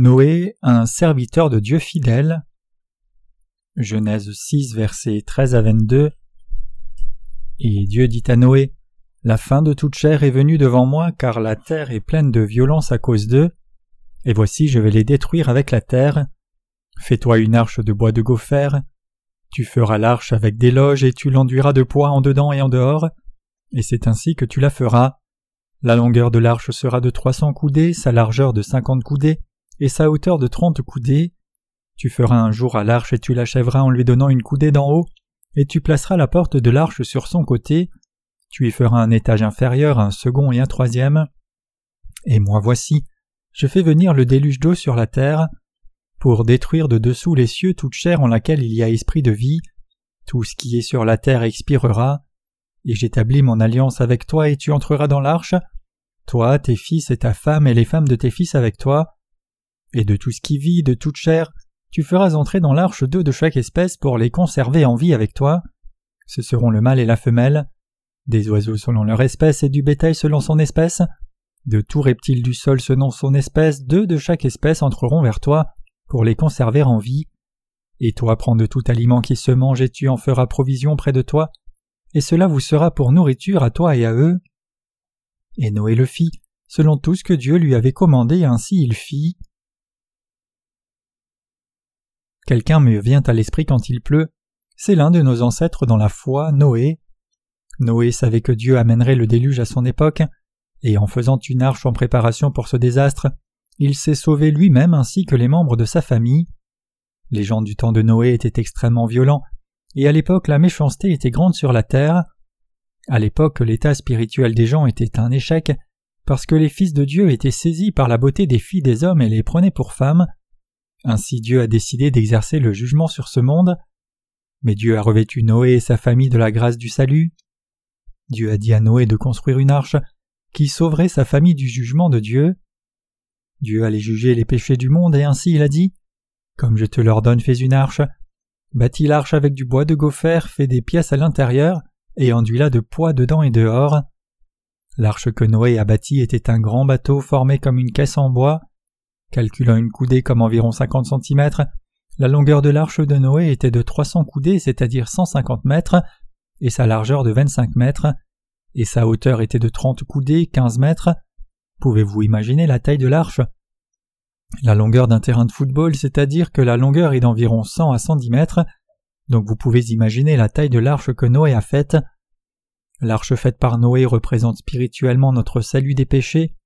Noé, un serviteur de Dieu fidèle. Genèse 6, versets 13 à 22. Et Dieu dit à Noé La fin de toute chair est venue devant moi, car la terre est pleine de violence à cause d'eux. Et voici, je vais les détruire avec la terre. Fais-toi une arche de bois de gopher. Tu feras l'arche avec des loges et tu l'enduiras de poids en dedans et en dehors. Et c'est ainsi que tu la feras. La longueur de l'arche sera de trois cents coudées, sa largeur de cinquante coudées, et sa hauteur de trente coudées. Tu feras un jour à l'arche et tu l'achèveras en lui donnant une coudée d'en haut, et tu placeras la porte de l'arche sur son côté. Tu y feras un étage inférieur, un second et un troisième. Et moi voici, je fais venir le déluge d'eau sur la terre, pour détruire de dessous les cieux toute chair en laquelle il y a esprit de vie. Tout ce qui est sur la terre expirera et j'établis mon alliance avec toi et tu entreras dans l'arche, toi, tes fils et ta femme et les femmes de tes fils avec toi, et de tout ce qui vit, de toute chair, tu feras entrer dans l'arche deux de chaque espèce pour les conserver en vie avec toi. Ce seront le mâle et la femelle, des oiseaux selon leur espèce et du bétail selon son espèce, de tout reptile du sol selon son espèce, deux de chaque espèce entreront vers toi pour les conserver en vie. Et toi prends de tout aliment qui se mange et tu en feras provision près de toi, et cela vous sera pour nourriture à toi et à eux. Et Noé le fit, selon tout ce que Dieu lui avait commandé, ainsi il fit. Quelqu'un me vient à l'esprit quand il pleut, c'est l'un de nos ancêtres dans la foi, Noé. Noé savait que Dieu amènerait le déluge à son époque, et en faisant une arche en préparation pour ce désastre, il s'est sauvé lui-même ainsi que les membres de sa famille. Les gens du temps de Noé étaient extrêmement violents, et à l'époque la méchanceté était grande sur la terre. À l'époque l'état spirituel des gens était un échec, parce que les fils de Dieu étaient saisis par la beauté des filles des hommes et les prenaient pour femmes. Ainsi Dieu a décidé d'exercer le jugement sur ce monde. Mais Dieu a revêtu Noé et sa famille de la grâce du salut. Dieu a dit à Noé de construire une arche qui sauverait sa famille du jugement de Dieu. Dieu allait juger les péchés du monde et ainsi il a dit Comme je te l'ordonne, fais une arche bâtit l'arche avec du bois de gopher, fait des pièces à l'intérieur, et enduit-la de poids dedans et dehors. L'arche que Noé a bâtie était un grand bateau formé comme une caisse en bois. Calculant une coudée comme environ cinquante centimètres, la longueur de l'arche de Noé était de trois cents coudées, c'est-à-dire cent cinquante mètres, et sa largeur de vingt-cinq mètres, et sa hauteur était de trente coudées, quinze mètres. Pouvez-vous imaginer la taille de l'arche? La longueur d'un terrain de football, c'est-à-dire que la longueur est d'environ 100 à 110 mètres, donc vous pouvez imaginer la taille de l'arche que Noé a faite. L'arche faite par Noé représente spirituellement notre salut des péchés.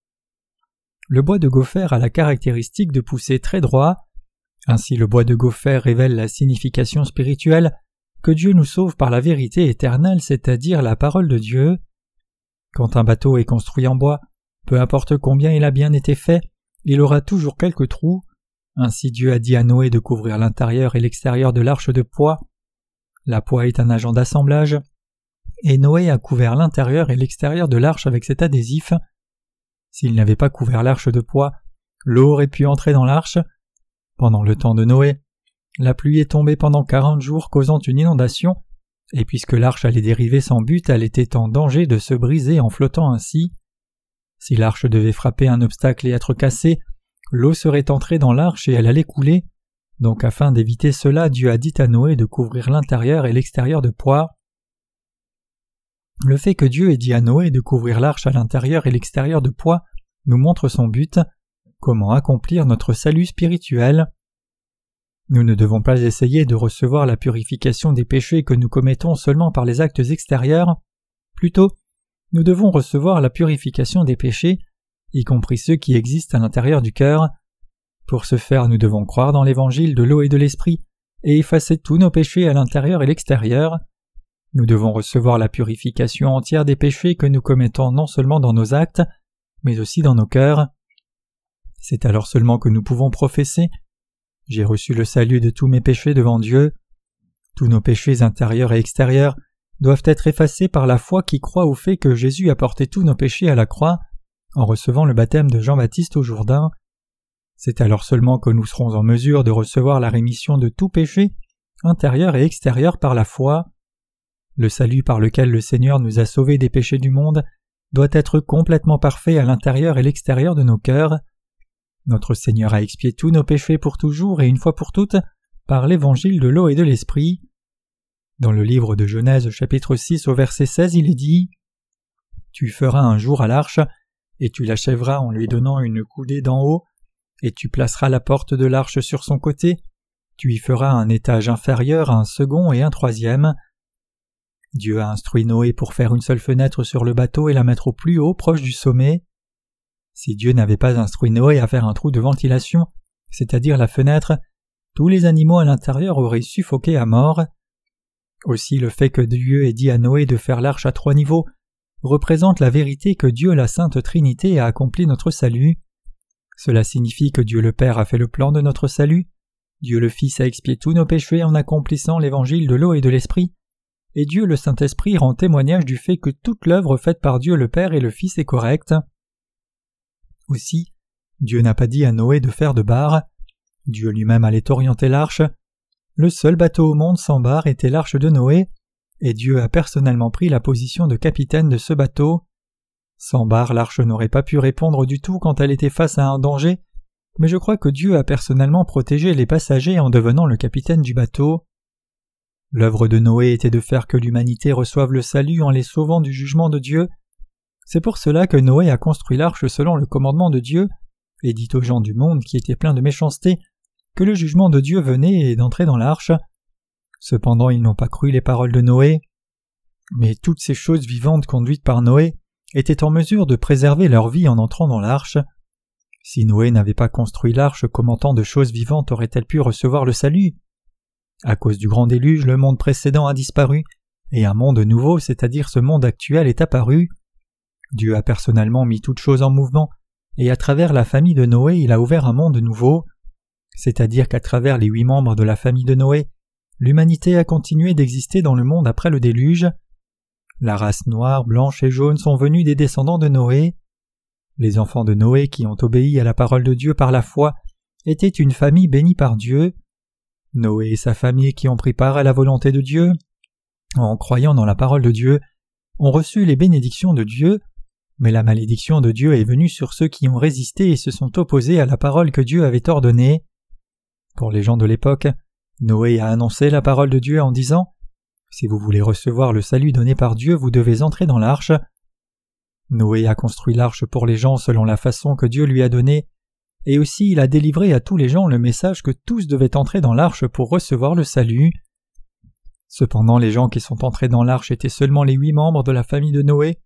Le bois de gopher a la caractéristique de pousser très droit. Ainsi le bois de gopher révèle la signification spirituelle que Dieu nous sauve par la vérité éternelle, c'est-à-dire la parole de Dieu. Quand un bateau est construit en bois, peu importe combien il a bien été fait, il aura toujours quelques trous. Ainsi Dieu a dit à Noé de couvrir l'intérieur et l'extérieur de l'arche de poids. La poix est un agent d'assemblage, et Noé a couvert l'intérieur et l'extérieur de l'arche avec cet adhésif. S'il n'avait pas couvert l'arche de poids, l'eau aurait pu entrer dans l'arche. Pendant le temps de Noé, la pluie est tombée pendant quarante jours causant une inondation, et puisque l'arche allait dériver sans but, elle était en danger de se briser en flottant ainsi. Si l'arche devait frapper un obstacle et être cassée, l'eau serait entrée dans l'arche et elle allait couler. Donc afin d'éviter cela, Dieu a dit à Noé de couvrir l'intérieur et l'extérieur de poids. Le fait que Dieu ait dit à Noé de couvrir l'arche à l'intérieur et l'extérieur de poids nous montre son but, comment accomplir notre salut spirituel. Nous ne devons pas essayer de recevoir la purification des péchés que nous commettons seulement par les actes extérieurs, plutôt nous devons recevoir la purification des péchés, y compris ceux qui existent à l'intérieur du cœur. Pour ce faire, nous devons croire dans l'évangile de l'eau et de l'esprit, et effacer tous nos péchés à l'intérieur et l'extérieur. Nous devons recevoir la purification entière des péchés que nous commettons non seulement dans nos actes, mais aussi dans nos cœurs. C'est alors seulement que nous pouvons professer J'ai reçu le salut de tous mes péchés devant Dieu. Tous nos péchés intérieurs et extérieurs doivent être effacés par la foi qui croit au fait que Jésus a porté tous nos péchés à la croix en recevant le baptême de Jean-Baptiste au Jourdain. C'est alors seulement que nous serons en mesure de recevoir la rémission de tout péché, intérieur et extérieur par la foi. Le salut par lequel le Seigneur nous a sauvés des péchés du monde doit être complètement parfait à l'intérieur et l'extérieur de nos cœurs. Notre Seigneur a expié tous nos péchés pour toujours et une fois pour toutes par l'évangile de l'eau et de l'esprit. Dans le livre de Genèse chapitre 6 au verset 16 il est dit Tu feras un jour à l'arche, et tu l'achèveras en lui donnant une coudée d'en haut, et tu placeras la porte de l'arche sur son côté, tu y feras un étage inférieur, un second et un troisième. Dieu a instruit Noé pour faire une seule fenêtre sur le bateau et la mettre au plus haut, proche du sommet. Si Dieu n'avait pas instruit Noé à faire un trou de ventilation, c'est-à-dire la fenêtre, tous les animaux à l'intérieur auraient suffoqué à mort. Aussi le fait que Dieu ait dit à Noé de faire l'arche à trois niveaux représente la vérité que Dieu la Sainte Trinité a accompli notre salut. Cela signifie que Dieu le Père a fait le plan de notre salut, Dieu le Fils a expié tous nos péchés en accomplissant l'évangile de l'eau et de l'Esprit, et Dieu le Saint-Esprit rend témoignage du fait que toute l'œuvre faite par Dieu le Père et le Fils est correcte. Aussi, Dieu n'a pas dit à Noé de faire de barres, Dieu lui-même allait orienter l'arche. Le seul bateau au monde sans barre était l'arche de Noé, et Dieu a personnellement pris la position de capitaine de ce bateau. Sans barre, l'arche n'aurait pas pu répondre du tout quand elle était face à un danger, mais je crois que Dieu a personnellement protégé les passagers en devenant le capitaine du bateau. L'œuvre de Noé était de faire que l'humanité reçoive le salut en les sauvant du jugement de Dieu. C'est pour cela que Noé a construit l'arche selon le commandement de Dieu, et dit aux gens du monde qui étaient pleins de méchanceté que le jugement de Dieu venait et d'entrer dans l'arche. Cependant ils n'ont pas cru les paroles de Noé. Mais toutes ces choses vivantes conduites par Noé étaient en mesure de préserver leur vie en entrant dans l'arche. Si Noé n'avait pas construit l'arche, comment tant de choses vivantes auraient-elles pu recevoir le salut? À cause du grand déluge, le monde précédent a disparu, et un monde nouveau, c'est-à-dire ce monde actuel, est apparu. Dieu a personnellement mis toutes choses en mouvement, et à travers la famille de Noé, il a ouvert un monde nouveau. C'est-à-dire qu'à travers les huit membres de la famille de Noé, l'humanité a continué d'exister dans le monde après le déluge. La race noire, blanche et jaune sont venus des descendants de Noé. Les enfants de Noé qui ont obéi à la parole de Dieu par la foi étaient une famille bénie par Dieu. Noé et sa famille qui ont pris part à la volonté de Dieu, en croyant dans la parole de Dieu, ont reçu les bénédictions de Dieu, mais la malédiction de Dieu est venue sur ceux qui ont résisté et se sont opposés à la parole que Dieu avait ordonnée. Pour les gens de l'époque, Noé a annoncé la parole de Dieu en disant Si vous voulez recevoir le salut donné par Dieu, vous devez entrer dans l'arche. Noé a construit l'arche pour les gens selon la façon que Dieu lui a donnée, et aussi il a délivré à tous les gens le message que tous devaient entrer dans l'arche pour recevoir le salut. Cependant les gens qui sont entrés dans l'arche étaient seulement les huit membres de la famille de Noé,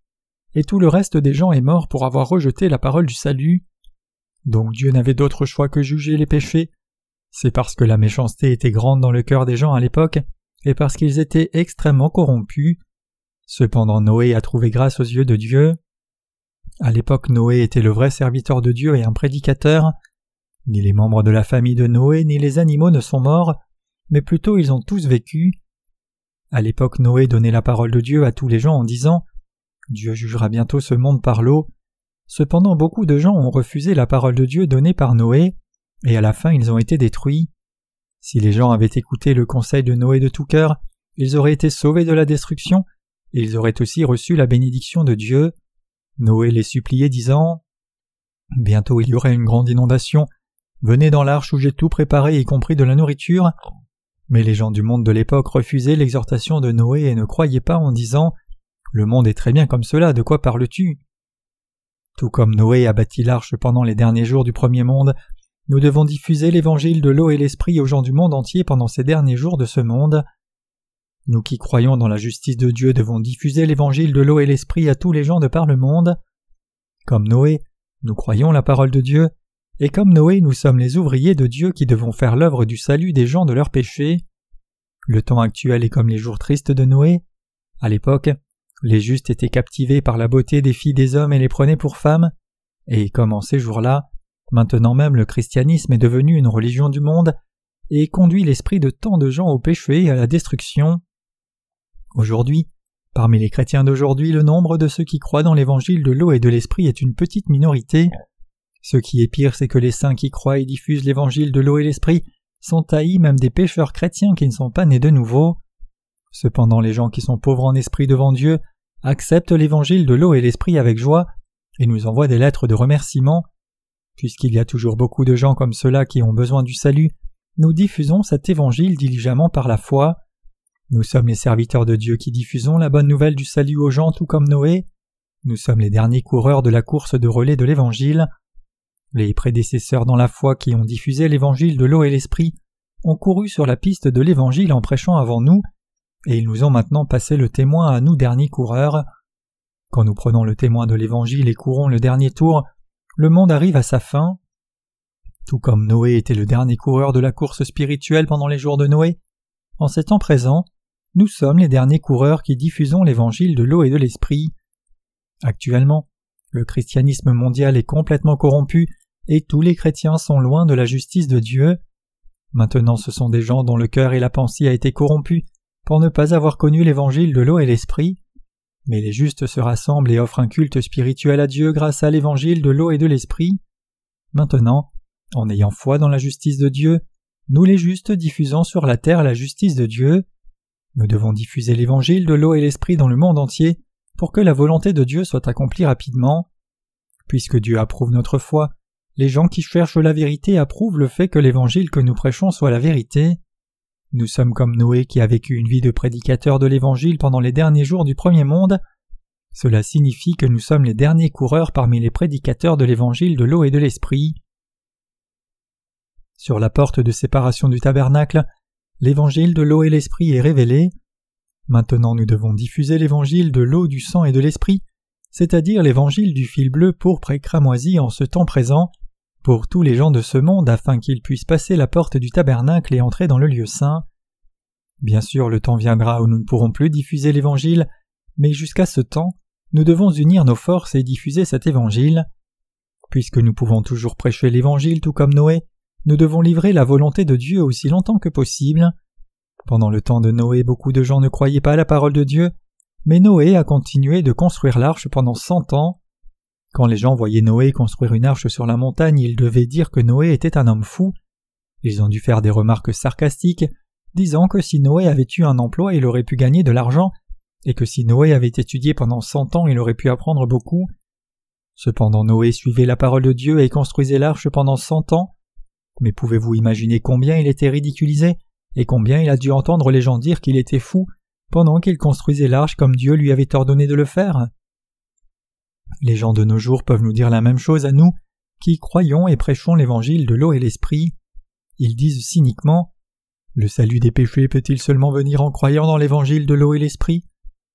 et tout le reste des gens est mort pour avoir rejeté la parole du salut. Donc Dieu n'avait d'autre choix que juger les péchés. C'est parce que la méchanceté était grande dans le cœur des gens à l'époque, et parce qu'ils étaient extrêmement corrompus. Cependant Noé a trouvé grâce aux yeux de Dieu. À l'époque, Noé était le vrai serviteur de Dieu et un prédicateur. Ni les membres de la famille de Noé ni les animaux ne sont morts, mais plutôt ils ont tous vécu. À l'époque, Noé donnait la parole de Dieu à tous les gens en disant Dieu jugera bientôt ce monde par l'eau. Cependant, beaucoup de gens ont refusé la parole de Dieu donnée par Noé, et à la fin ils ont été détruits. Si les gens avaient écouté le conseil de Noé de tout cœur, ils auraient été sauvés de la destruction, et ils auraient aussi reçu la bénédiction de Dieu. Noé les suppliait disant Bientôt il y aurait une grande inondation. Venez dans l'arche où j'ai tout préparé, y compris de la nourriture. Mais les gens du monde de l'époque refusaient l'exhortation de Noé et ne croyaient pas en disant Le monde est très bien comme cela, de quoi parles-tu? Tout comme Noé a bâti l'arche pendant les derniers jours du premier monde, nous devons diffuser l'évangile de l'eau et l'esprit aux gens du monde entier pendant ces derniers jours de ce monde. Nous qui croyons dans la justice de Dieu devons diffuser l'évangile de l'eau et l'esprit à tous les gens de par le monde. Comme Noé, nous croyons la parole de Dieu, et comme Noé, nous sommes les ouvriers de Dieu qui devons faire l'œuvre du salut des gens de leurs péchés. Le temps actuel est comme les jours tristes de Noé. À l'époque, les justes étaient captivés par la beauté des filles des hommes et les prenaient pour femmes, et comme en ces jours-là, maintenant même le christianisme est devenu une religion du monde, et conduit l'esprit de tant de gens au péché et à la destruction. Aujourd'hui, parmi les chrétiens d'aujourd'hui, le nombre de ceux qui croient dans l'évangile de l'eau et de l'esprit est une petite minorité. Ce qui est pire, c'est que les saints qui croient et diffusent l'évangile de l'eau et l'esprit sont haïs même des pécheurs chrétiens qui ne sont pas nés de nouveau. Cependant, les gens qui sont pauvres en esprit devant Dieu acceptent l'évangile de l'eau et l'esprit avec joie et nous envoient des lettres de remerciement. Puisqu'il y a toujours beaucoup de gens comme ceux-là qui ont besoin du salut, nous diffusons cet évangile diligemment par la foi. Nous sommes les serviteurs de Dieu qui diffusons la bonne nouvelle du salut aux gens tout comme Noé. Nous sommes les derniers coureurs de la course de relais de l'Évangile. Les prédécesseurs dans la foi qui ont diffusé l'Évangile de l'eau et l'Esprit ont couru sur la piste de l'Évangile en prêchant avant nous, et ils nous ont maintenant passé le témoin à nous derniers coureurs. Quand nous prenons le témoin de l'Évangile et courons le dernier tour, le monde arrive à sa fin. Tout comme Noé était le dernier coureur de la course spirituelle pendant les jours de Noé, en ces temps présents, nous sommes les derniers coureurs qui diffusons l'Évangile de l'eau et de l'Esprit. Actuellement, le christianisme mondial est complètement corrompu et tous les chrétiens sont loin de la justice de Dieu. Maintenant ce sont des gens dont le cœur et la pensée a été corrompus pour ne pas avoir connu l'évangile de l'eau et l'esprit. Mais les justes se rassemblent et offrent un culte spirituel à Dieu grâce à l'évangile de l'eau et de l'esprit. Maintenant, en ayant foi dans la justice de Dieu, nous les justes diffusons sur la terre la justice de Dieu. Nous devons diffuser l'évangile de l'eau et l'esprit dans le monde entier pour que la volonté de Dieu soit accomplie rapidement. Puisque Dieu approuve notre foi, les gens qui cherchent la vérité approuvent le fait que l'évangile que nous prêchons soit la vérité. Nous sommes comme Noé qui a vécu une vie de prédicateur de l'évangile pendant les derniers jours du premier monde. Cela signifie que nous sommes les derniers coureurs parmi les prédicateurs de l'évangile de l'eau et de l'esprit. Sur la porte de séparation du tabernacle, l'évangile de l'eau et l'esprit est révélé. Maintenant nous devons diffuser l'évangile de l'eau, du sang et de l'esprit, c'est-à-dire l'évangile du fil bleu pourpre et cramoisi en ce temps présent, pour tous les gens de ce monde afin qu'ils puissent passer la porte du tabernacle et entrer dans le lieu saint. Bien sûr, le temps viendra où nous ne pourrons plus diffuser l'évangile, mais jusqu'à ce temps, nous devons unir nos forces et diffuser cet évangile. Puisque nous pouvons toujours prêcher l'évangile tout comme Noé, nous devons livrer la volonté de Dieu aussi longtemps que possible. Pendant le temps de Noé, beaucoup de gens ne croyaient pas à la parole de Dieu, mais Noé a continué de construire l'arche pendant cent ans. Quand les gens voyaient Noé construire une arche sur la montagne, ils devaient dire que Noé était un homme fou. Ils ont dû faire des remarques sarcastiques, disant que si Noé avait eu un emploi, il aurait pu gagner de l'argent, et que si Noé avait étudié pendant cent ans, il aurait pu apprendre beaucoup. Cependant Noé suivait la parole de Dieu et construisait l'arche pendant cent ans. Mais pouvez-vous imaginer combien il était ridiculisé et combien il a dû entendre les gens dire qu'il était fou pendant qu'il construisait l'arche comme Dieu lui avait ordonné de le faire? Les gens de nos jours peuvent nous dire la même chose à nous, qui croyons et prêchons l'évangile de l'eau et l'esprit. Ils disent cyniquement Le salut des péchés peut-il seulement venir en croyant dans l'évangile de l'eau et l'esprit?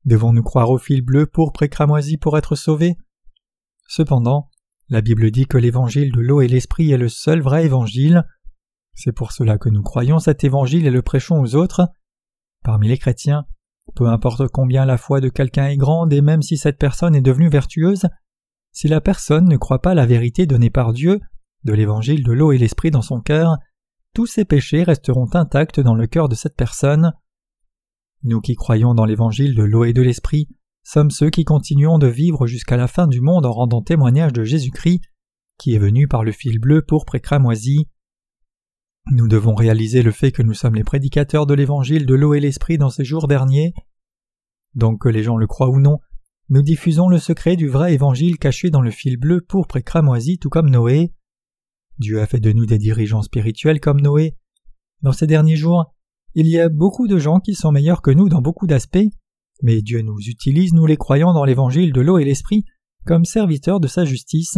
Devons-nous croire au fil bleu pour précramoisi pour être sauvés? Cependant, la Bible dit que l'évangile de l'eau et l'esprit est le seul vrai évangile. C'est pour cela que nous croyons cet évangile et le prêchons aux autres. Parmi les chrétiens, peu importe combien la foi de quelqu'un est grande et même si cette personne est devenue vertueuse, si la personne ne croit pas la vérité donnée par Dieu, de l'évangile de l'eau et l'esprit dans son cœur, tous ses péchés resteront intacts dans le cœur de cette personne. Nous qui croyons dans l'évangile de l'eau et de l'esprit sommes ceux qui continuons de vivre jusqu'à la fin du monde en rendant témoignage de Jésus-Christ, qui est venu par le fil bleu pourpre et. Nous devons réaliser le fait que nous sommes les prédicateurs de l'évangile de l'eau et l'esprit dans ces jours derniers. Donc que les gens le croient ou non, nous diffusons le secret du vrai évangile caché dans le fil bleu pourpre et tout comme Noé. Dieu a fait de nous des dirigeants spirituels comme Noé. Dans ces derniers jours, il y a beaucoup de gens qui sont meilleurs que nous dans beaucoup d'aspects, mais Dieu nous utilise, nous les croyants dans l'évangile de l'eau et l'esprit, comme serviteurs de sa justice.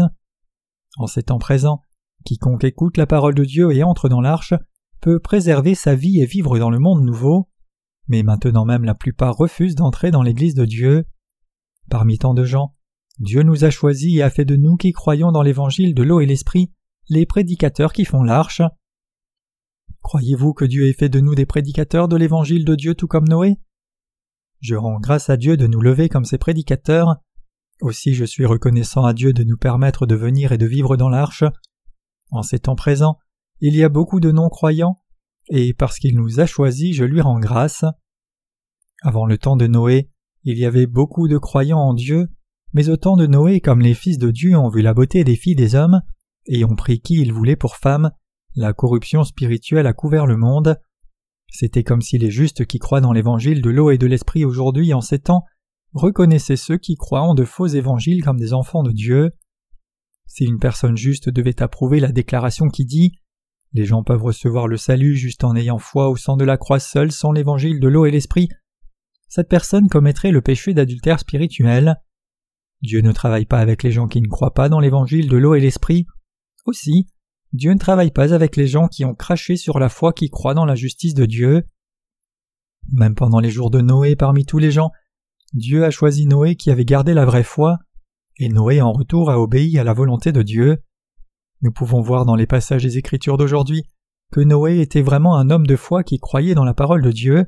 En ces temps présents, Quiconque écoute la parole de Dieu et entre dans l'arche peut préserver sa vie et vivre dans le monde nouveau, mais maintenant même la plupart refusent d'entrer dans l'Église de Dieu. Parmi tant de gens, Dieu nous a choisis et a fait de nous qui croyons dans l'Évangile de l'eau et l'Esprit les prédicateurs qui font l'arche. Croyez-vous que Dieu ait fait de nous des prédicateurs de l'Évangile de Dieu tout comme Noé? Je rends grâce à Dieu de nous lever comme ses prédicateurs. Aussi je suis reconnaissant à Dieu de nous permettre de venir et de vivre dans l'arche. En ces temps présents, il y a beaucoup de non-croyants, et parce qu'il nous a choisis, je lui rends grâce. Avant le temps de Noé, il y avait beaucoup de croyants en Dieu, mais au temps de Noé, comme les fils de Dieu ont vu la beauté des filles des hommes, et ont pris qui ils voulaient pour femmes, la corruption spirituelle a couvert le monde. C'était comme si les justes qui croient dans l'évangile de l'eau et de l'esprit aujourd'hui en ces temps reconnaissaient ceux qui croient en de faux évangiles comme des enfants de Dieu. Si une personne juste devait approuver la déclaration qui dit Les gens peuvent recevoir le salut juste en ayant foi au sang de la croix seule sans l'évangile de l'eau et l'esprit, cette personne commettrait le péché d'adultère spirituel. Dieu ne travaille pas avec les gens qui ne croient pas dans l'évangile de l'eau et l'esprit. Aussi, Dieu ne travaille pas avec les gens qui ont craché sur la foi qui croient dans la justice de Dieu. Même pendant les jours de Noé parmi tous les gens, Dieu a choisi Noé qui avait gardé la vraie foi, et Noé en retour a obéi à la volonté de Dieu. Nous pouvons voir dans les passages des Écritures d'aujourd'hui que Noé était vraiment un homme de foi qui croyait dans la parole de Dieu.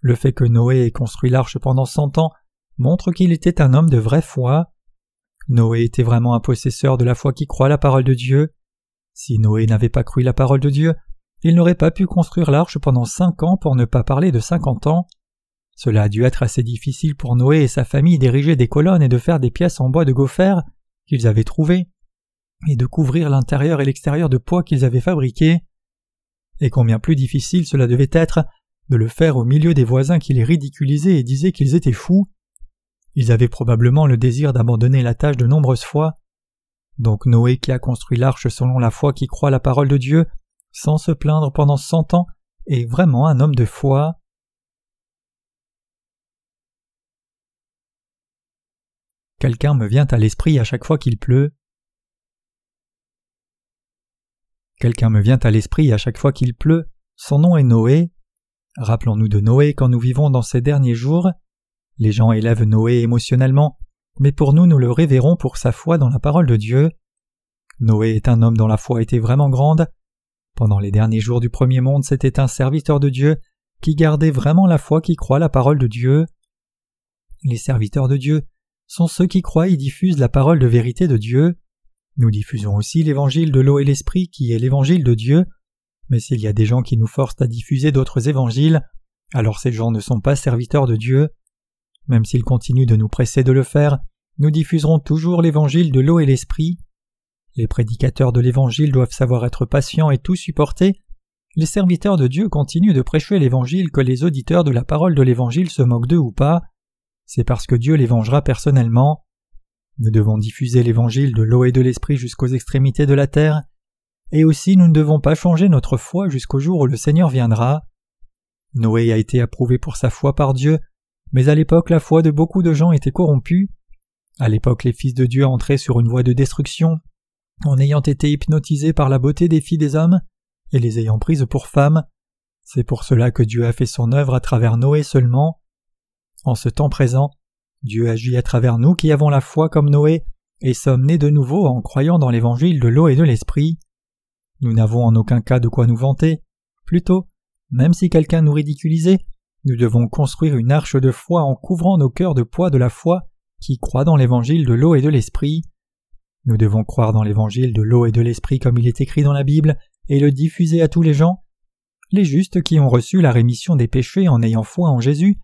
Le fait que Noé ait construit l'arche pendant cent ans montre qu'il était un homme de vraie foi. Noé était vraiment un possesseur de la foi qui croit la parole de Dieu. Si Noé n'avait pas cru la parole de Dieu, il n'aurait pas pu construire l'arche pendant cinq ans pour ne pas parler de cinquante ans. Cela a dû être assez difficile pour Noé et sa famille d'ériger des colonnes et de faire des pièces en bois de gopher qu'ils avaient trouvées, et de couvrir l'intérieur et l'extérieur de poids qu'ils avaient fabriqués. Et combien plus difficile cela devait être de le faire au milieu des voisins qui les ridiculisaient et disaient qu'ils étaient fous. Ils avaient probablement le désir d'abandonner la tâche de nombreuses fois. Donc Noé qui a construit l'arche selon la foi qui croit la parole de Dieu, sans se plaindre pendant cent ans, est vraiment un homme de foi. Quelqu'un me vient à l'esprit à chaque fois qu'il pleut. Quelqu'un me vient à l'esprit à chaque fois qu'il pleut. Son nom est Noé. Rappelons-nous de Noé quand nous vivons dans ces derniers jours. Les gens élèvent Noé émotionnellement, mais pour nous nous le révérons pour sa foi dans la parole de Dieu. Noé est un homme dont la foi était vraiment grande. Pendant les derniers jours du premier monde, c'était un serviteur de Dieu qui gardait vraiment la foi qui croit la parole de Dieu. Les serviteurs de Dieu sont ceux qui croient et diffusent la parole de vérité de Dieu. Nous diffusons aussi l'évangile de l'eau et l'esprit qui est l'évangile de Dieu, mais s'il y a des gens qui nous forcent à diffuser d'autres évangiles, alors ces gens ne sont pas serviteurs de Dieu. Même s'ils continuent de nous presser de le faire, nous diffuserons toujours l'évangile de l'eau et l'esprit. Les prédicateurs de l'évangile doivent savoir être patients et tout supporter. Les serviteurs de Dieu continuent de prêcher l'évangile que les auditeurs de la parole de l'évangile se moquent d'eux ou pas. C'est parce que Dieu les vengera personnellement. Nous devons diffuser l'évangile de l'eau et de l'esprit jusqu'aux extrémités de la terre, et aussi nous ne devons pas changer notre foi jusqu'au jour où le Seigneur viendra. Noé a été approuvé pour sa foi par Dieu, mais à l'époque la foi de beaucoup de gens était corrompue. À l'époque les fils de Dieu entraient sur une voie de destruction, en ayant été hypnotisés par la beauté des filles des hommes, et les ayant prises pour femmes. C'est pour cela que Dieu a fait son œuvre à travers Noé seulement. En ce temps présent, Dieu agit à travers nous qui avons la foi comme Noé, et sommes nés de nouveau en croyant dans l'évangile de l'eau et de l'esprit. Nous n'avons en aucun cas de quoi nous vanter. Plutôt, même si quelqu'un nous ridiculisait, nous devons construire une arche de foi en couvrant nos cœurs de poids de la foi qui croit dans l'évangile de l'eau et de l'esprit. Nous devons croire dans l'évangile de l'eau et de l'esprit comme il est écrit dans la Bible et le diffuser à tous les gens. Les justes qui ont reçu la rémission des péchés en ayant foi en Jésus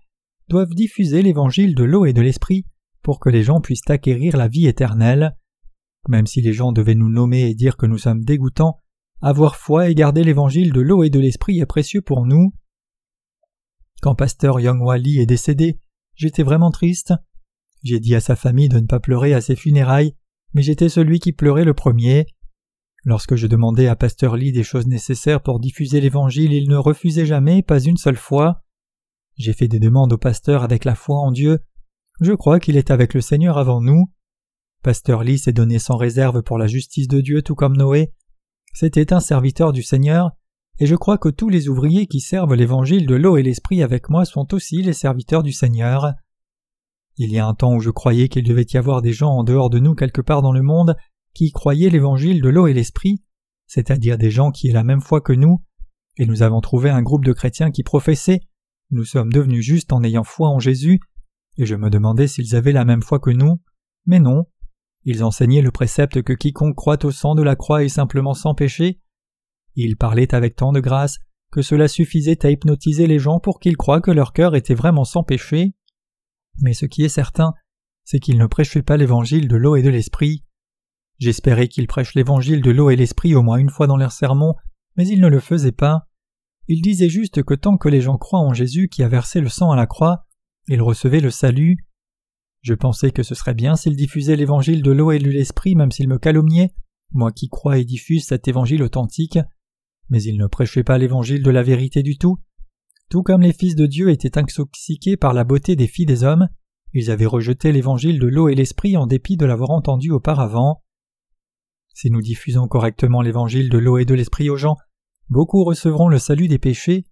doivent diffuser l'évangile de l'eau et de l'esprit pour que les gens puissent acquérir la vie éternelle. Même si les gens devaient nous nommer et dire que nous sommes dégoûtants, avoir foi et garder l'évangile de l'eau et de l'esprit est précieux pour nous. Quand pasteur Young Wally est décédé, j'étais vraiment triste. J'ai dit à sa famille de ne pas pleurer à ses funérailles, mais j'étais celui qui pleurait le premier. Lorsque je demandais à pasteur Lee des choses nécessaires pour diffuser l'évangile, il ne refusait jamais, pas une seule fois. J'ai fait des demandes au pasteur avec la foi en Dieu. Je crois qu'il est avec le Seigneur avant nous. Pasteur Lee s'est donné sans réserve pour la justice de Dieu tout comme Noé, c'était un serviteur du Seigneur, et je crois que tous les ouvriers qui servent l'évangile de l'eau et l'esprit avec moi sont aussi les serviteurs du Seigneur. Il y a un temps où je croyais qu'il devait y avoir des gens en dehors de nous quelque part dans le monde qui croyaient l'évangile de l'eau et l'esprit, c'est-à-dire des gens qui aient la même foi que nous, et nous avons trouvé un groupe de chrétiens qui professaient Nous sommes devenus justes en ayant foi en Jésus, et je me demandais s'ils avaient la même foi que nous, mais non, ils enseignaient le précepte que quiconque croit au sang de la croix est simplement sans péché. Ils parlaient avec tant de grâce que cela suffisait à hypnotiser les gens pour qu'ils croient que leur cœur était vraiment sans péché. Mais ce qui est certain, c'est qu'ils ne prêchaient pas l'évangile de l'eau et de l'esprit. J'espérais qu'ils prêchent l'évangile de l'eau et l'esprit au moins une fois dans leurs sermons, mais ils ne le faisaient pas. Ils disaient juste que tant que les gens croient en Jésus qui a versé le sang à la croix, ils recevaient le salut. Je pensais que ce serait bien s'il diffusait l'évangile de l'eau et de l'esprit même s'il me calomniait, moi qui crois et diffuse cet évangile authentique, mais il ne prêchait pas l'évangile de la vérité du tout. Tout comme les fils de Dieu étaient intoxiqués par la beauté des filles des hommes, ils avaient rejeté l'évangile de l'eau et l'esprit en dépit de l'avoir entendu auparavant. Si nous diffusons correctement l'évangile de l'eau et de l'esprit aux gens, beaucoup recevront le salut des péchés.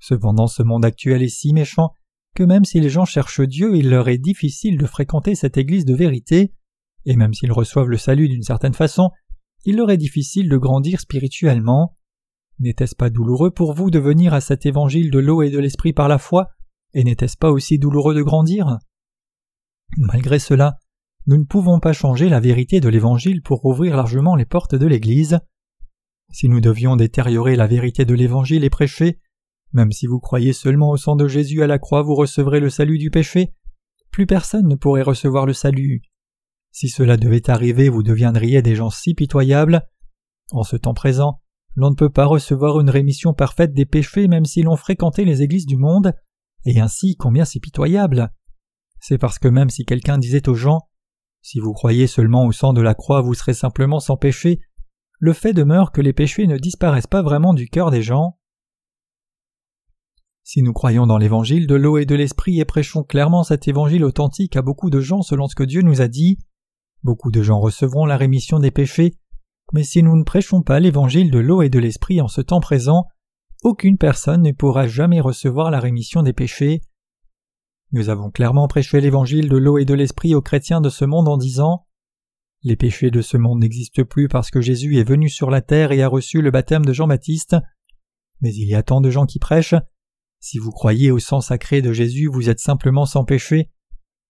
Cependant ce monde actuel est si méchant que même si les gens cherchent Dieu, il leur est difficile de fréquenter cette Église de vérité, et même s'ils reçoivent le salut d'une certaine façon, il leur est difficile de grandir spirituellement. N'était-ce pas douloureux pour vous de venir à cet évangile de l'eau et de l'esprit par la foi, et n'était-ce pas aussi douloureux de grandir? Malgré cela, nous ne pouvons pas changer la vérité de l'Évangile pour ouvrir largement les portes de l'Église. Si nous devions détériorer la vérité de l'Évangile et prêcher, même si vous croyez seulement au sang de Jésus à la croix, vous recevrez le salut du péché, plus personne ne pourrait recevoir le salut. Si cela devait arriver, vous deviendriez des gens si pitoyables. En ce temps présent, l'on ne peut pas recevoir une rémission parfaite des péchés même si l'on fréquentait les églises du monde, et ainsi combien c'est pitoyable. C'est parce que même si quelqu'un disait aux gens Si vous croyez seulement au sang de la croix, vous serez simplement sans péché, le fait demeure que les péchés ne disparaissent pas vraiment du cœur des gens. Si nous croyons dans l'évangile de l'eau et de l'esprit et prêchons clairement cet évangile authentique à beaucoup de gens selon ce que Dieu nous a dit, beaucoup de gens recevront la rémission des péchés, mais si nous ne prêchons pas l'évangile de l'eau et de l'esprit en ce temps présent, aucune personne ne pourra jamais recevoir la rémission des péchés. Nous avons clairement prêché l'évangile de l'eau et de l'esprit aux chrétiens de ce monde en disant Les péchés de ce monde n'existent plus parce que Jésus est venu sur la terre et a reçu le baptême de Jean-Baptiste. Mais il y a tant de gens qui prêchent. Si vous croyez au sang sacré de Jésus, vous êtes simplement sans péché.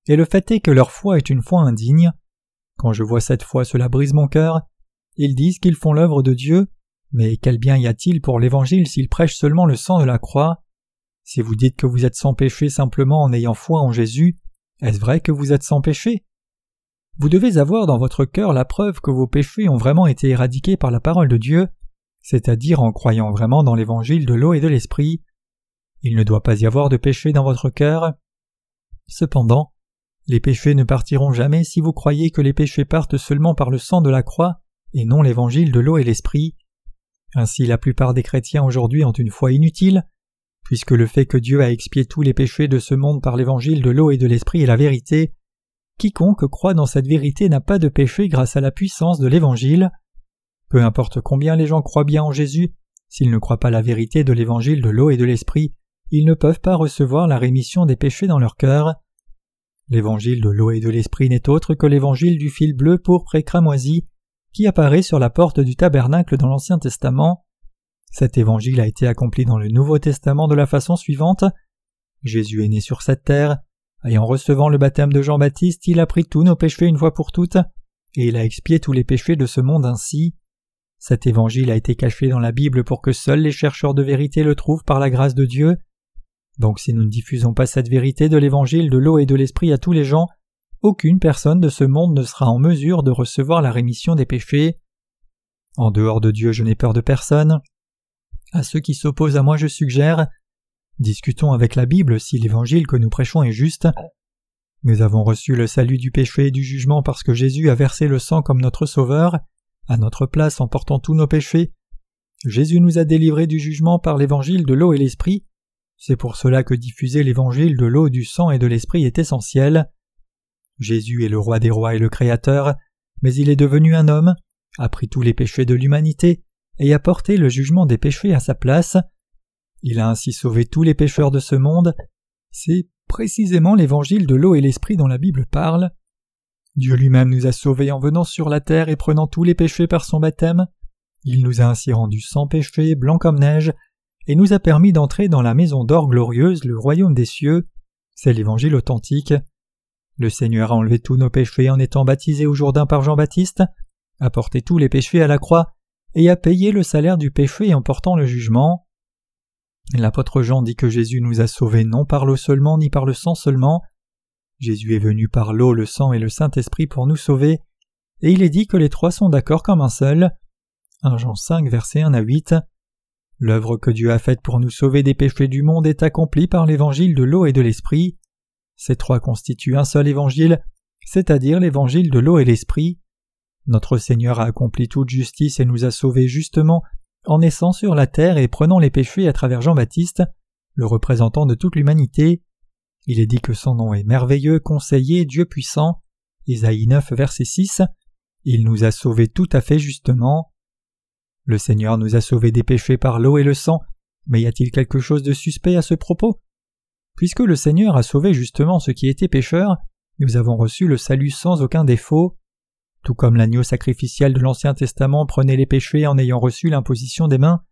Et le fait est que leur foi est une foi indigne. Quand je vois cette foi, cela brise mon cœur. Ils disent qu'ils font l'œuvre de Dieu, mais quel bien y a-t-il pour l'Évangile s'ils prêchent seulement le sang de la croix? Si vous dites que vous êtes sans péché simplement en ayant foi en Jésus, est-ce vrai que vous êtes sans péché? Vous devez avoir dans votre cœur la preuve que vos péchés ont vraiment été éradiqués par la parole de Dieu, c'est-à-dire en croyant vraiment dans l'évangile de l'eau et de l'esprit. Il ne doit pas y avoir de péché dans votre cœur. Cependant, les péchés ne partiront jamais si vous croyez que les péchés partent seulement par le sang de la croix et non l'évangile de l'eau et l'esprit. Ainsi la plupart des chrétiens aujourd'hui ont une foi inutile, puisque le fait que Dieu a expié tous les péchés de ce monde par l'évangile de l'eau et de l'esprit est la vérité. Quiconque croit dans cette vérité n'a pas de péché grâce à la puissance de l'évangile. Peu importe combien les gens croient bien en Jésus, s'ils ne croient pas la vérité de l'évangile de l'eau et de l'esprit, ils ne peuvent pas recevoir la rémission des péchés dans leur cœur. L'évangile de l'eau et de l'esprit n'est autre que l'évangile du fil bleu pourpre et cramoisi qui apparaît sur la porte du tabernacle dans l'Ancien Testament. Cet évangile a été accompli dans le Nouveau Testament de la façon suivante. Jésus est né sur cette terre, et en recevant le baptême de Jean-Baptiste, il a pris tous nos péchés une fois pour toutes, et il a expié tous les péchés de ce monde ainsi. Cet évangile a été caché dans la Bible pour que seuls les chercheurs de vérité le trouvent par la grâce de Dieu. Donc si nous ne diffusons pas cette vérité de l'évangile de l'eau et de l'esprit à tous les gens, aucune personne de ce monde ne sera en mesure de recevoir la rémission des péchés. En dehors de Dieu je n'ai peur de personne. À ceux qui s'opposent à moi, je suggère discutons avec la Bible si l'évangile que nous prêchons est juste. Nous avons reçu le salut du péché et du jugement parce que Jésus a versé le sang comme notre Sauveur, à notre place en portant tous nos péchés. Jésus nous a délivrés du jugement par l'évangile de l'eau et l'esprit. C'est pour cela que diffuser l'évangile de l'eau, du sang et de l'esprit est essentiel. Jésus est le roi des rois et le créateur, mais il est devenu un homme, a pris tous les péchés de l'humanité, et a porté le jugement des péchés à sa place. Il a ainsi sauvé tous les pécheurs de ce monde. C'est précisément l'évangile de l'eau et l'esprit dont la Bible parle. Dieu lui-même nous a sauvés en venant sur la terre et prenant tous les péchés par son baptême. Il nous a ainsi rendus sans péché, blancs comme neige, et nous a permis d'entrer dans la maison d'or glorieuse, le royaume des cieux. C'est l'évangile authentique. Le Seigneur a enlevé tous nos péchés en étant baptisé au Jourdain par Jean-Baptiste, a porté tous les péchés à la croix, et a payé le salaire du péché en portant le jugement. L'apôtre Jean dit que Jésus nous a sauvés non par l'eau seulement ni par le sang seulement. Jésus est venu par l'eau, le sang et le Saint-Esprit pour nous sauver, et il est dit que les trois sont d'accord comme un seul. 1 Jean 5 verset 1 à 8. L'œuvre que Dieu a faite pour nous sauver des péchés du monde est accomplie par l'évangile de l'eau et de l'esprit. Ces trois constituent un seul évangile, c'est-à-dire l'évangile de l'eau et l'esprit. Notre Seigneur a accompli toute justice et nous a sauvés justement en naissant sur la terre et prenant les péchés à travers Jean-Baptiste, le représentant de toute l'humanité. Il est dit que son nom est merveilleux, conseiller, Dieu puissant. Isaïe 9, verset 6. Il nous a sauvés tout à fait justement. Le Seigneur nous a sauvés des péchés par l'eau et le sang, mais y a-t-il quelque chose de suspect à ce propos? Puisque le Seigneur a sauvé justement ceux qui étaient pécheurs, nous avons reçu le salut sans aucun défaut. Tout comme l'agneau sacrificiel de l'Ancien Testament prenait les péchés en ayant reçu l'imposition des mains,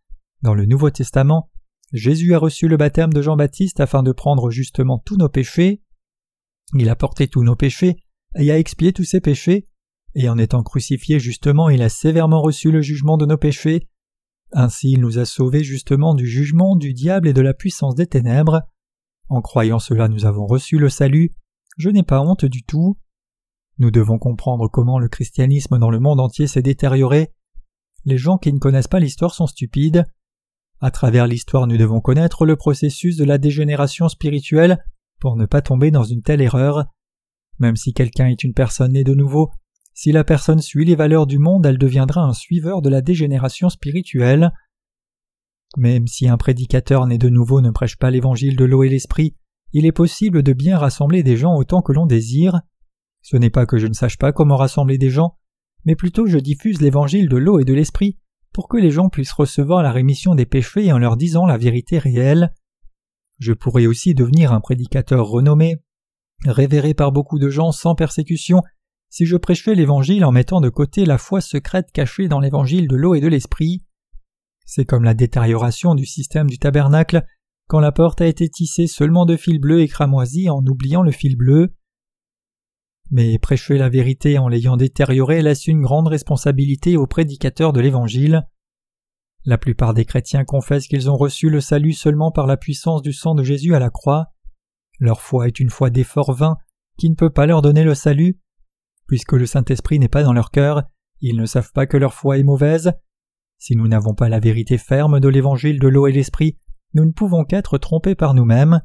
dans le Nouveau Testament, Jésus a reçu le baptême de Jean-Baptiste afin de prendre justement tous nos péchés. Il a porté tous nos péchés et a expié tous ses péchés, et en étant crucifié justement il a sévèrement reçu le jugement de nos péchés. Ainsi il nous a sauvés justement du jugement du diable et de la puissance des ténèbres. En croyant cela nous avons reçu le salut. Je n'ai pas honte du tout. Nous devons comprendre comment le christianisme dans le monde entier s'est détérioré. Les gens qui ne connaissent pas l'histoire sont stupides. À travers l'histoire nous devons connaître le processus de la dégénération spirituelle pour ne pas tomber dans une telle erreur. Même si quelqu'un est une personne née de nouveau, si la personne suit les valeurs du monde, elle deviendra un suiveur de la dégénération spirituelle. Même si un prédicateur né de nouveau ne prêche pas l'évangile de l'eau et l'esprit, il est possible de bien rassembler des gens autant que l'on désire. Ce n'est pas que je ne sache pas comment rassembler des gens, mais plutôt je diffuse l'évangile de l'eau et de l'esprit pour que les gens puissent recevoir la rémission des péchés en leur disant la vérité réelle. Je pourrais aussi devenir un prédicateur renommé, révéré par beaucoup de gens sans persécution, si je prêchais l'évangile en mettant de côté la foi secrète cachée dans l'évangile de l'eau et de l'esprit. C'est comme la détérioration du système du tabernacle, quand la porte a été tissée seulement de fil bleu et cramoisi en oubliant le fil bleu. Mais prêcher la vérité en l'ayant détériorée laisse une grande responsabilité aux prédicateurs de l'Évangile. La plupart des chrétiens confessent qu'ils ont reçu le salut seulement par la puissance du sang de Jésus à la croix. Leur foi est une foi d'effort vain qui ne peut pas leur donner le salut. Puisque le Saint-Esprit n'est pas dans leur cœur, ils ne savent pas que leur foi est mauvaise. Si nous n'avons pas la vérité ferme de l'Évangile de l'eau et l'Esprit, nous ne pouvons qu'être trompés par nous-mêmes.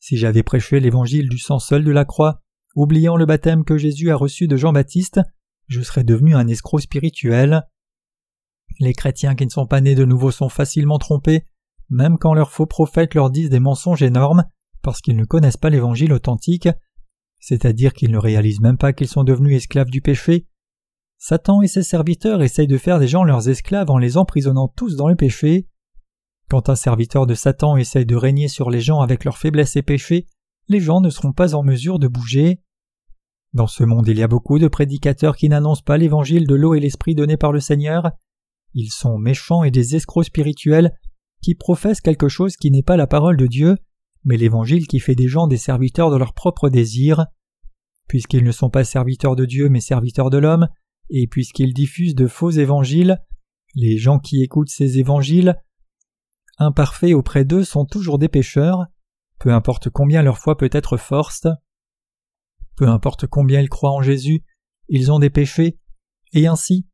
Si j'avais prêché l'Évangile du sang seul de la croix, Oubliant le baptême que Jésus a reçu de Jean-Baptiste, je serais devenu un escroc spirituel. Les chrétiens qui ne sont pas nés de nouveau sont facilement trompés, même quand leurs faux prophètes leur disent des mensonges énormes, parce qu'ils ne connaissent pas l'évangile authentique, c'est-à-dire qu'ils ne réalisent même pas qu'ils sont devenus esclaves du péché. Satan et ses serviteurs essayent de faire des gens leurs esclaves en les emprisonnant tous dans le péché. Quand un serviteur de Satan essaye de régner sur les gens avec leurs faiblesses et péchés, les gens ne seront pas en mesure de bouger. Dans ce monde il y a beaucoup de prédicateurs qui n'annoncent pas l'évangile de l'eau et l'esprit donné par le Seigneur. Ils sont méchants et des escrocs spirituels qui professent quelque chose qui n'est pas la parole de Dieu, mais l'évangile qui fait des gens des serviteurs de leurs propres désirs. Puisqu'ils ne sont pas serviteurs de Dieu mais serviteurs de l'homme, et puisqu'ils diffusent de faux évangiles, les gens qui écoutent ces évangiles imparfaits auprès d'eux sont toujours des pécheurs, peu importe combien leur foi peut être forte, peu importe combien ils croient en Jésus, ils ont des péchés, et ainsi,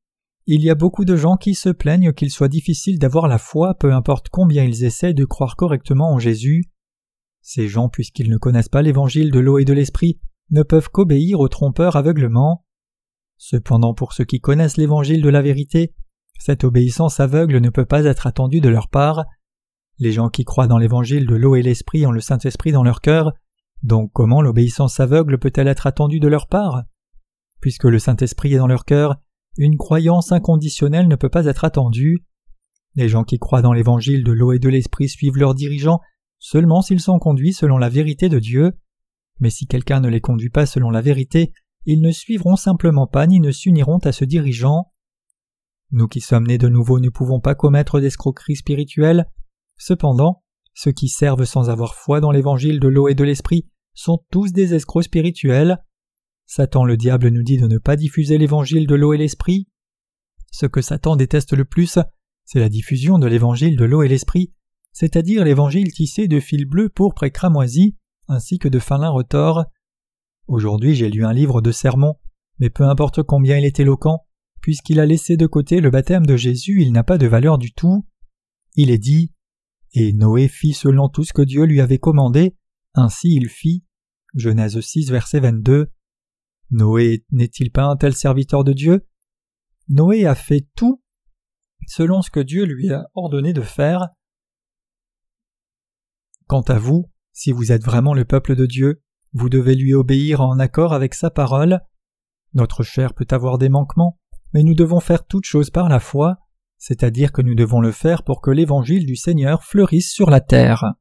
il y a beaucoup de gens qui se plaignent qu'il soit difficile d'avoir la foi, peu importe combien ils essaient de croire correctement en Jésus. Ces gens, puisqu'ils ne connaissent pas l'évangile de l'eau et de l'esprit, ne peuvent qu'obéir aux trompeurs aveuglement. Cependant, pour ceux qui connaissent l'évangile de la vérité, cette obéissance aveugle ne peut pas être attendue de leur part, les gens qui croient dans l'évangile de l'eau et l'esprit ont le Saint-Esprit dans leur cœur, donc comment l'obéissance aveugle peut-elle être attendue de leur part? Puisque le Saint-Esprit est dans leur cœur, une croyance inconditionnelle ne peut pas être attendue. Les gens qui croient dans l'évangile de l'eau et de l'esprit suivent leurs dirigeants seulement s'ils sont conduits selon la vérité de Dieu. Mais si quelqu'un ne les conduit pas selon la vérité, ils ne suivront simplement pas ni ne s'uniront à ce dirigeant. Nous qui sommes nés de nouveau ne pouvons pas commettre d'escroquerie spirituelle, Cependant, ceux qui servent sans avoir foi dans l'évangile de l'eau et de l'esprit sont tous des escrocs spirituels. Satan le diable nous dit de ne pas diffuser l'évangile de l'eau et l'esprit. Ce que Satan déteste le plus, c'est la diffusion de l'évangile de l'eau et l'esprit, c'est-à-dire l'évangile tissé de fils bleus, pourpre et cramoisi, ainsi que de fin lin retors. Aujourd'hui j'ai lu un livre de sermons, mais peu importe combien il est éloquent, puisqu'il a laissé de côté le baptême de Jésus, il n'a pas de valeur du tout. Il est dit et Noé fit selon tout ce que Dieu lui avait commandé, ainsi il fit. Genèse 6, verset 22. Noé n'est-il pas un tel serviteur de Dieu? Noé a fait tout selon ce que Dieu lui a ordonné de faire. Quant à vous, si vous êtes vraiment le peuple de Dieu, vous devez lui obéir en accord avec sa parole. Notre chair peut avoir des manquements, mais nous devons faire toutes choses par la foi, c'est-à-dire que nous devons le faire pour que l'évangile du Seigneur fleurisse sur la terre.